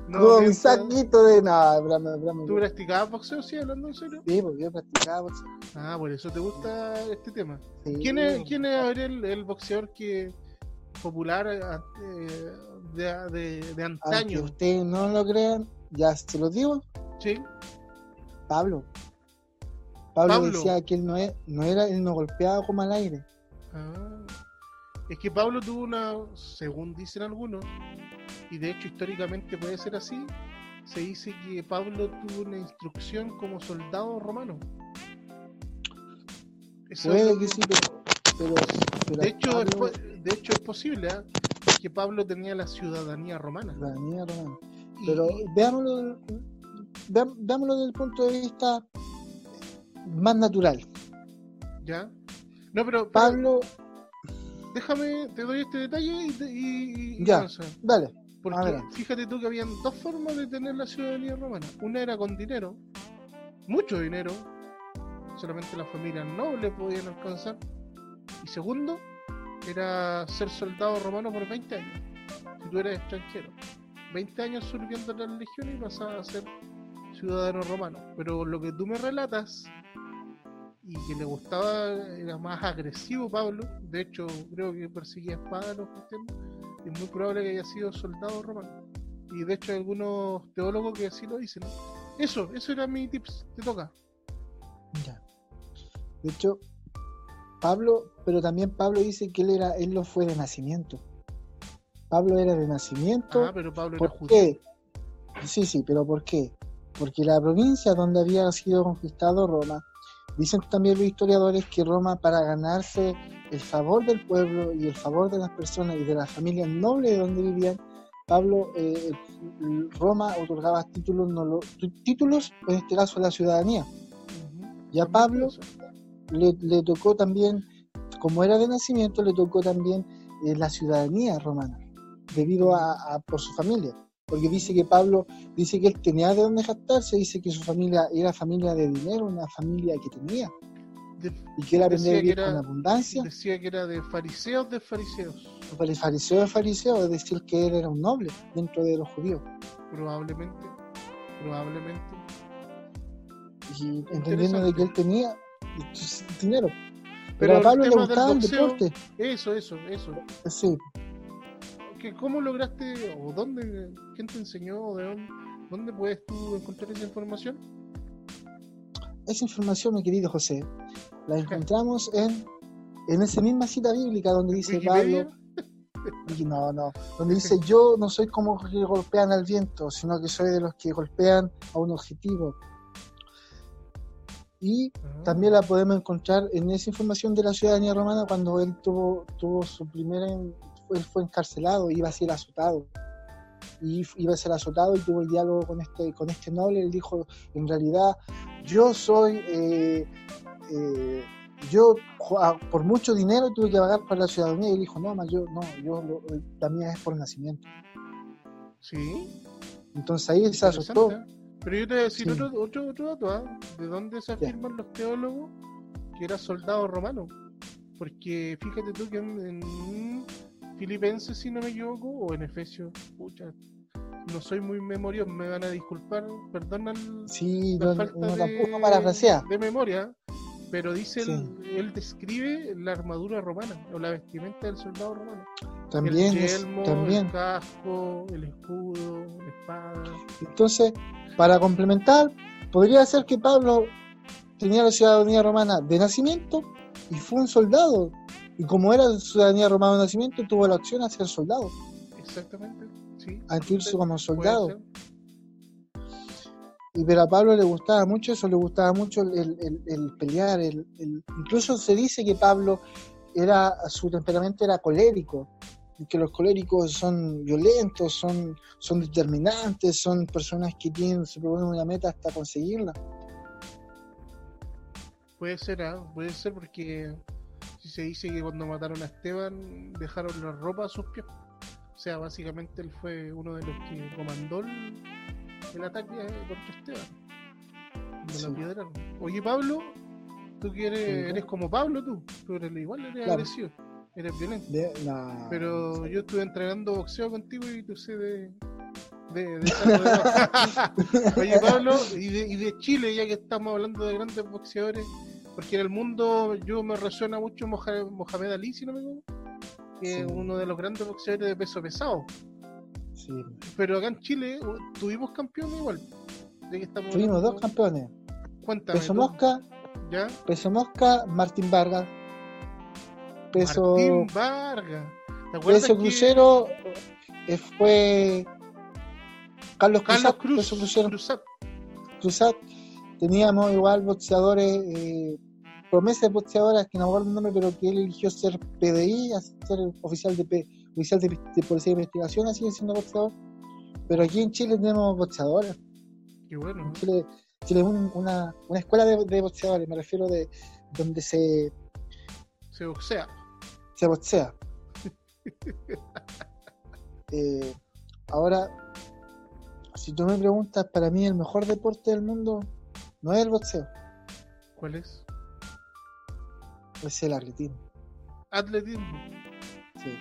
no, como mi saquito de. Broma. ¿Tú practicabas boxeo, sí, hablando en serio? Sí, porque yo practicaba boxeo. Ah, por eso te gusta este tema. Sí. ¿Quién es, quién es ver, el, el boxeador que popular eh, de, de, de Aunque antaño? ustedes no lo crean, ya se los digo, Sí, Pablo. Pablo, Pablo. decía que él no, es, no era, él no golpeaba como al aire. Ah, es que Pablo tuvo una, según dicen algunos, y de hecho históricamente puede ser así, se dice que Pablo tuvo una instrucción como soldado romano. Eso es Puede que sí, pero. pero, pero de, hecho, es, Pablo- po- de hecho es posible, ¿ah? que Pablo tenía la ciudadanía romana. niña romana. Y- Pero veámoslo, veámoslo desde el punto de vista más natural. ¿Ya? No, pero, pero- Pablo, déjame, te doy este detalle y, te- y- y Ya. Dale. Porque fíjate tú que habían dos formas de tener la ciudadanía romana. Una era con dinero, mucho dinero, solamente las familias nobles podían alcanzar. Y segundo, era ser soldado romano por 20 años, si tú eres extranjero. 20 años sirviendo en la legión y pasabas a ser ciudadano romano. Pero lo que tú me relatas y que le gustaba, era más agresivo Pablo, de hecho creo que perseguía espadas los cristianos, es muy probable que haya sido soldado romano. Y de hecho hay algunos teólogos que así lo dicen. Eso, eso era mi tips, te toca. Ya. De hecho, Pablo, pero también Pablo dice que él era, él lo fue de nacimiento. Pablo era de nacimiento. Ah, pero Pablo era ¿Por judío. qué? Sí, sí, pero ¿por qué? Porque la provincia donde había sido conquistado Roma, dicen también los historiadores que Roma para ganarse el favor del pueblo y el favor de las personas y de las familias nobles de donde vivían, Pablo, eh, Roma otorgaba títulos, no lo- títulos, en este caso la ciudadanía. Y a Pablo le tocó también, como era de nacimiento, le tocó también eh, la ciudadanía romana, debido a, a- por su familia. Porque dice que Pablo, dice que él tenía de dónde jactarse, dice que su familia era familia de dinero, una familia que tenía, De- y que él aprendía a vivir con abundancia. decía que era de fariseos de fariseos. El fariseo de fariseo, es decir, que él era un noble dentro de los judíos. Probablemente. Probablemente. Y entendiendo de que él tenía dinero. Pero, Pero a Pablo le gustaba el deporte. Eso, eso, eso. Sí, que ¿Cómo lograste o dónde, quién te enseñó, o de dónde, dónde puedes tú encontrar esa información? esa información, mi querido José, la encontramos en, en esa misma cita bíblica donde dice. Pablo, no, no, donde dice yo no soy como los que golpean al viento, sino que soy de los que golpean a un objetivo. Y Ah, también la podemos encontrar en esa información de la ciudadanía romana cuando él tuvo, tuvo su primera, él fue encarcelado, iba a ser azotado. Y iba a ser azotado y tuvo el diálogo con este, con este noble. Él dijo, en realidad, yo soy, eh, eh, yo ah, por mucho dinero tuve que pagar para la ciudadanía. Y él dijo, no, ma, yo, no, yo, lo- la mía es por nacimiento. Sí, Entonces ahí se azotó. Pero yo te voy a decir Sí. otro, otro, otro dato, ¿ah? ¿De dónde se afirman los teólogos que era soldado romano? Porque fíjate tú que en, en Filipenses, si no me equivoco, o en Efesios, pucha, no soy muy memoria, me van a disculpar, perdonan Sí, la no, falta no de, tampoco parafrasea. de memoria, pero dice, Sí. él, él describe la armadura romana, o la vestimenta del soldado romano. También, el es- yelmo, también. el casco, el escudo, la espada. Entonces, para complementar, podría ser que Pablo tenía la ciudadanía romana de nacimiento y fue un soldado. Y como era de ciudadanía romana de nacimiento, tuvo la opción a ser soldado, Exactamente, sí. a inscribirse como soldado. Y pero a Pablo le gustaba mucho eso, le gustaba mucho el, el- el pelear. El, incluso se dice que Pablo era, su temperamento era colérico, y que los coléricos son violentos, son, son determinantes, son personas que tienen, se proponen una meta hasta conseguirla. Puede ser, ¿ah? puede ser porque si se dice que cuando mataron a Esteban dejaron la ropa a sus pies. O sea, básicamente él fue uno de los que comandó el, ataque contra Esteban. Cuando Sí. lo apiedraron. Oye, Pablo, tú que eres, Sí. eres como Pablo, tú, tú eres igual, eres Claro. agresivo, eres violento. De- la- Pero yo estuve entrenando boxeo contigo y tú sé de. de, de. Oye, Pablo, y de, y de Chile, ya que estamos hablando de grandes boxeadores, porque en el mundo yo me resuena mucho Mohamed Ali, si no me equivoco, que es uno de los grandes boxeadores de peso pesado. sí. Pero acá en Chile tuvimos campeones igual. Ya que estamos Tuvimos hablando- dos campeones. Cuéntame. Peso tú, mosca, ¿Ya? peso mosca, Martín Vargas. Peso, Martín Vargas. ¿Te acuerdas peso que crucero eh, fue Carlos, Carlos Cruzat, Cruz, peso crucero. Cruzat, Cruzat. Teníamos igual boxeadores, eh, promesas boxeadoras que no me acuerdo el nombre, pero que él eligió ser PDI, ser oficial de, P- oficial de, de Policía de Investigación, así siendo boxeador. Pero aquí en Chile tenemos boxeadores. Qué bueno. En Chile, Chile es un- una, una escuela de, de boxeadores, me refiero de donde se, Se boxea. se boxea. Eh, ahora, si tú me preguntas, para mí el mejor deporte del mundo no es el boxeo, ¿Cuál es? Es el atletismo. Atletismo. Sí.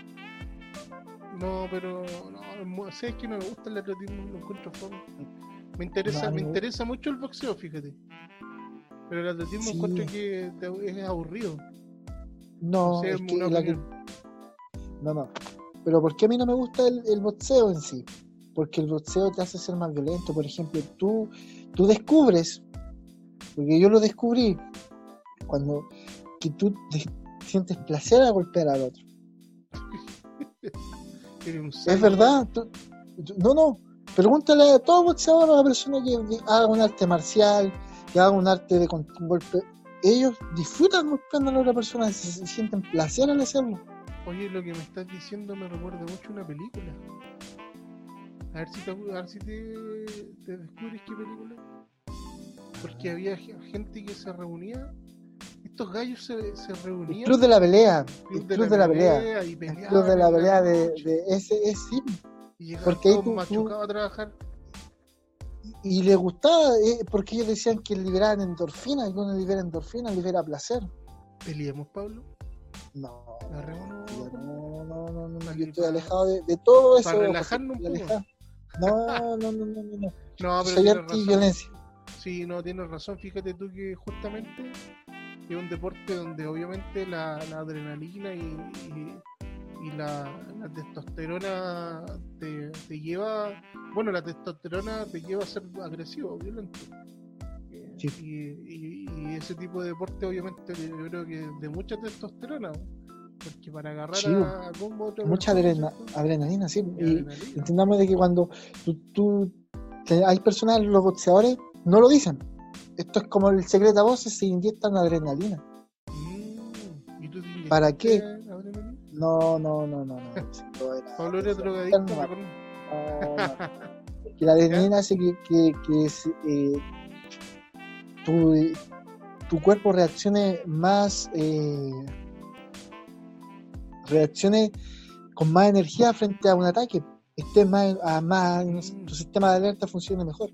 No, pero no, sí, es que no me gusta el atletismo, lo encuentro fome. Me interesa, No, me no. interesa mucho el boxeo, fíjate. Pero el atletismo Sí. encuentro que te- es aburrido. No, No sé, es que la- no, no. Pero ¿por qué a mí no me gusta el, el boxeo en sí? Porque el boxeo te hace ser más violento. Por ejemplo, tú, tú descubres, porque yo lo descubrí, cuando que tú te- sientes placer a golpear al otro. Es verdad. tú- tú- no, no. Pregúntale a todo boxeador a una persona que, haga un arte marcial, que haga un arte de con- golpe. Ellos disfrutan golpeando a la otra persona, se, se sienten placer al hacerlo. Oye, lo que me estás diciendo me recuerda mucho a una película. A ver si te, a ver si te, te descubres qué película. Porque había ge- gente que se reunía. Estos gallos se, se El reunían. club de la pelea. El club de la pelea. y El club de la pelea de, de ese es sí. Y porque ahí tú- a trabajar. Y le gustaba, eh, porque ellos decían que liberaban endorfina, y cuando libera endorfina, libera placer. Peleemos, Pablo. No, no, no, no, no, no, yo estoy alejado de, de todo eso. para relajarnos un poco. No, no, no, no, no, no. Pero Soy anti-violencia. Sí, no, tienes razón. Fíjate tú que justamente es un deporte donde obviamente la, la adrenalina y, y- y la, la testosterona te, te lleva, bueno, la testosterona te lleva a ser agresivo, violento. Eh, Sí. Y, y- ese tipo de deporte obviamente yo creo que es de mucha testosterona, porque para agarrar Sí, a, a combo Mucha adrenalina, sí. Y adrenalina. entendamos de que cuando tú, tú- hay personas, los boxeadores, no lo dicen. Esto es como el secreto a voces, se inyectan adrenalina. Mm, ¿y tú te ¿Para qué? adrenalina? No, no, no, no, no. Pablo era drogadicto, no, no. Que la adrenalina hace que, que, que es, eh, tu, tu cuerpo reaccione más, eh, reaccione con más energía frente a un ataque, esté más, a más Mm. tu sistema de alerta funcione mejor,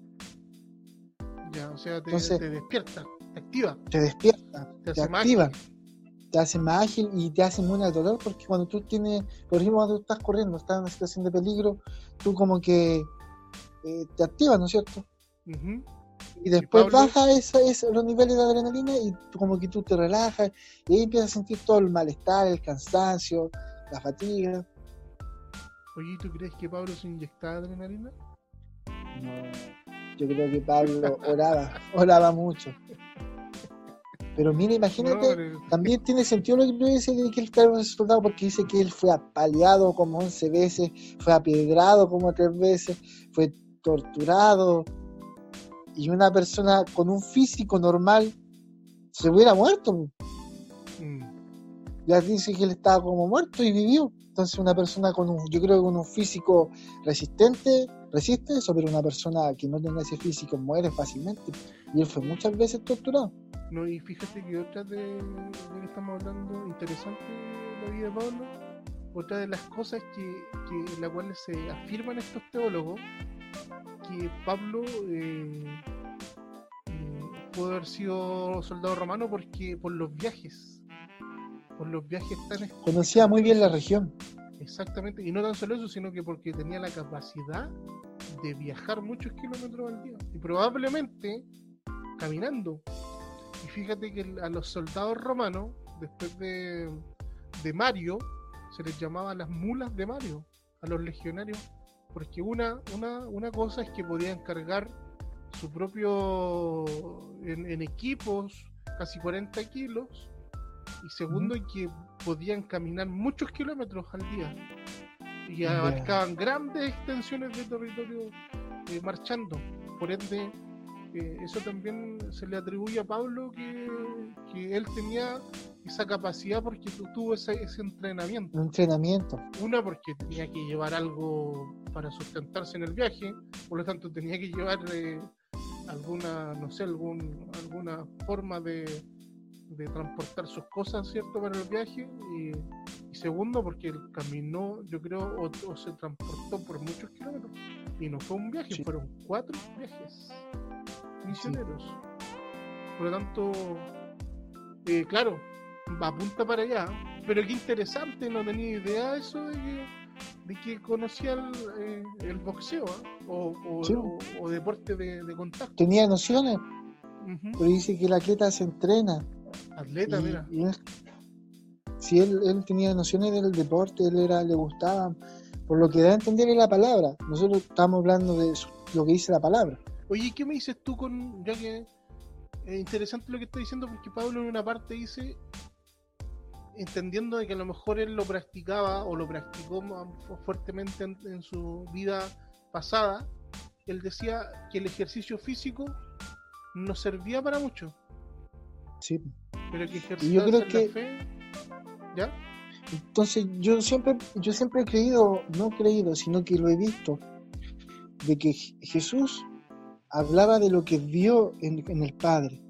o sea, te, Entonces- te despierta, te activa, te despierta, te te activa, ágil. te hace más ágil y te hace inmune al dolor, porque cuando tú tienes, por ejemplo, cuando tú estás corriendo, estás en una situación de peligro, tú como que eh, te activas, ¿no es cierto? Y después baja esa, esa- los niveles de adrenalina y tú como que tú te relajas y ahí empiezas a sentir todo el malestar, el cansancio, la fatiga. Oye, ¿y ¿tú crees que Pablo se inyectaba adrenalina? No, yo creo que Pablo oraba, oraba mucho. Pero mira, imagínate, No, también tiene sentido lo que tú dices de que él estaba un soldado porque dice que él fue apaleado como 11 veces, fue apiedrado como 3 veces, fue torturado. Y una persona con un físico normal se hubiera muerto. Mm, ya dice que él estaba como muerto y vivió. Entonces una persona con un, yo creo que con un físico resistente, resiste eso, pero una persona que no tenga ese físico muere fácilmente. Y él fue muchas veces torturado. No, y fíjate que otra de, de que estamos hablando, interesante la vida de Pablo, otra de las cosas que, que en las cuales se afirman estos teólogos, que Pablo eh, eh, pudo haber sido soldado romano porque por los viajes, por los viajes tan Conocía muy bien la región. Exactamente, y no tan solo eso, sino que porque tenía la capacidad de viajar muchos kilómetros al día. Y probablemente caminando. Y fíjate que a los soldados romanos, después de, de Mario, se les llamaba las mulas de Mario, a los legionarios. Porque una, una, una cosa es que podían cargar su propio en, en equipos, casi 40 kilos, y segundo que podían caminar muchos kilómetros al día y abarcaban grandes extensiones de territorio eh, marchando. Por ende, eh, eso también se le atribuye a Pablo que, que él tenía esa capacidad porque tu- tuvo ese, ese entrenamiento. Un entrenamiento. Una porque tenía que llevar algo para sustentarse en el viaje, por lo tanto tenía que llevar eh, alguna, no sé, algún, alguna forma de, de transportar sus cosas, ¿cierto?, para el viaje. Y, segundo, porque caminó, yo creo, o, se transportó por muchos kilómetros. Y no fue un viaje, fueron cuatro viajes misioneros. Por lo tanto, eh, claro, apunta para allá. Pero qué interesante, no tenía idea de eso de que, de que conocía el, eh, boxeo ¿ah? o, o, deporte de, contacto. Tenía nociones, pero dice que el atleta se entrena. Atleta, mira. si él, él, tenía nociones del deporte, él era, le gustaba, por lo que da a entender en la palabra. Nosotros estamos hablando de lo que dice la palabra. Oye, ¿qué me dices tú con, ya que es interesante lo que está diciendo porque Pablo en una parte dice, entendiendo de que a lo mejor él lo practicaba o lo practicó fuertemente en, su vida pasada, él decía que el ejercicio físico no servía para mucho. Sí. Pero que yo creo fe, ¿ya? Entonces yo siempre, yo siempre he creído, no he creído, sino que lo he visto, de que Jesús hablaba de lo que vio en, el Padre.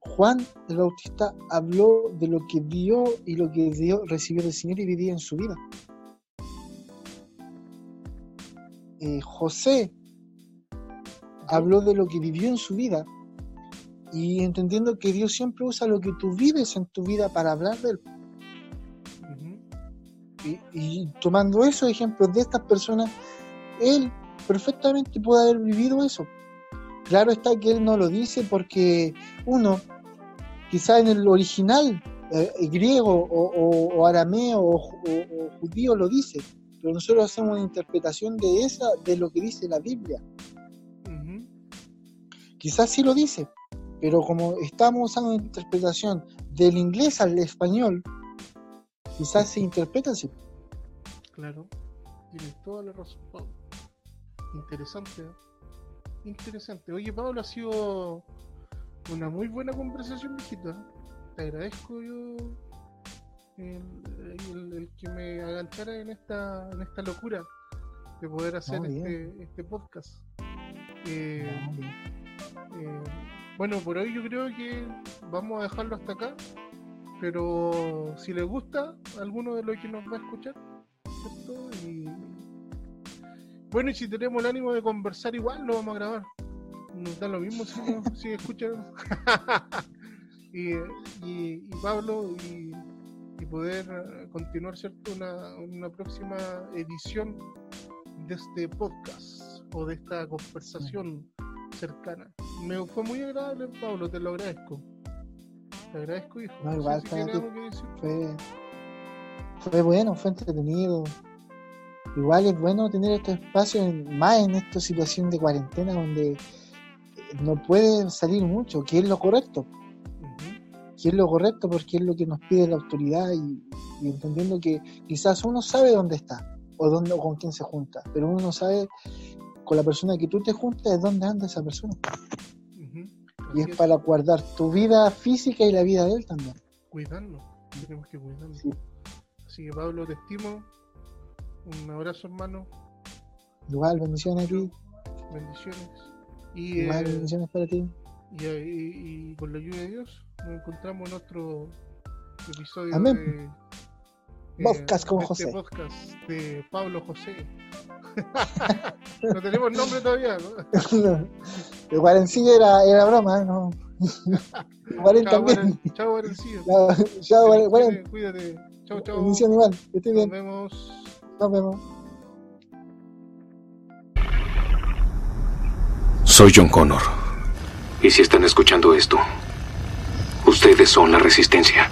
Juan el Bautista habló de lo que vio y lo que dio, recibió del Señor y vivía en su vida. Eh, José habló de lo que vivió en su vida y entendiendo que Dios siempre usa lo que tú vives en tu vida para hablar de él. y, y, tomando esos ejemplos de estas personas, él perfectamente puede haber vivido eso. Claro está que él no lo dice porque uno, quizá en el original eh, griego o, arameo o, judío lo dice, pero nosotros hacemos una interpretación de esa, de lo que dice la Biblia. Quizás sí lo dice, pero como estamos usando una interpretación del inglés al español, quizás se interpreta así. Claro, tienes toda la razón, Interesante. Interesante. Oye, Pablo, ha sido una muy buena conversación, viejita. Te agradezco yo el, que me aganchara en esta, en esta locura de poder hacer este, este, podcast. Eh, eh, bueno, por hoy yo creo que vamos a dejarlo hasta acá. Pero si les gusta alguno de los que nos va a escuchar, ¿cierto? Y bueno, y si tenemos el ánimo de conversar, igual lo vamos a grabar. Nos da lo mismo si, si escuchan. y, y, Pablo, y, poder continuar, ¿cierto? Una, una próxima edición de este podcast o de esta conversación cercana. Me fue muy agradable, Pablo, te lo agradezco. Te agradezco, hijo. No, igual, fue, fue bueno, fue entretenido igual es bueno tener estos espacios, más en esta situación de cuarentena donde no pueden salir mucho, que es lo correcto. Que es lo correcto porque es lo que nos pide la autoridad y, entendiendo que quizás uno sabe dónde está o, dónde, con quién se junta, pero uno no sabe con la persona que tú te juntas es dónde anda esa persona. Y es, para guardar tu vida física y la vida de él también. Cuidarlo, tenemos que cuidarlo. Así que Pablo, te estimo, un abrazo, hermano. Igual, bendiciones a ti. Bendiciones. Y, Igual, eh, bendiciones para ti. Y, y, con la ayuda de Dios, nos encontramos en otro episodio Amén. de. podcast con este José. podcast de Pablo José. no tenemos nombre todavía, ¿no? El Guarencillo era, era broma, ¿no? Guaren también. Chao, Guarencillo. Chao, Guaren. Cuídate. Chao, chao. Bendición igual. Que estés bien. Nos vemos. Nos vemos. Soy John Connor. Y si están escuchando esto, ustedes son la resistencia.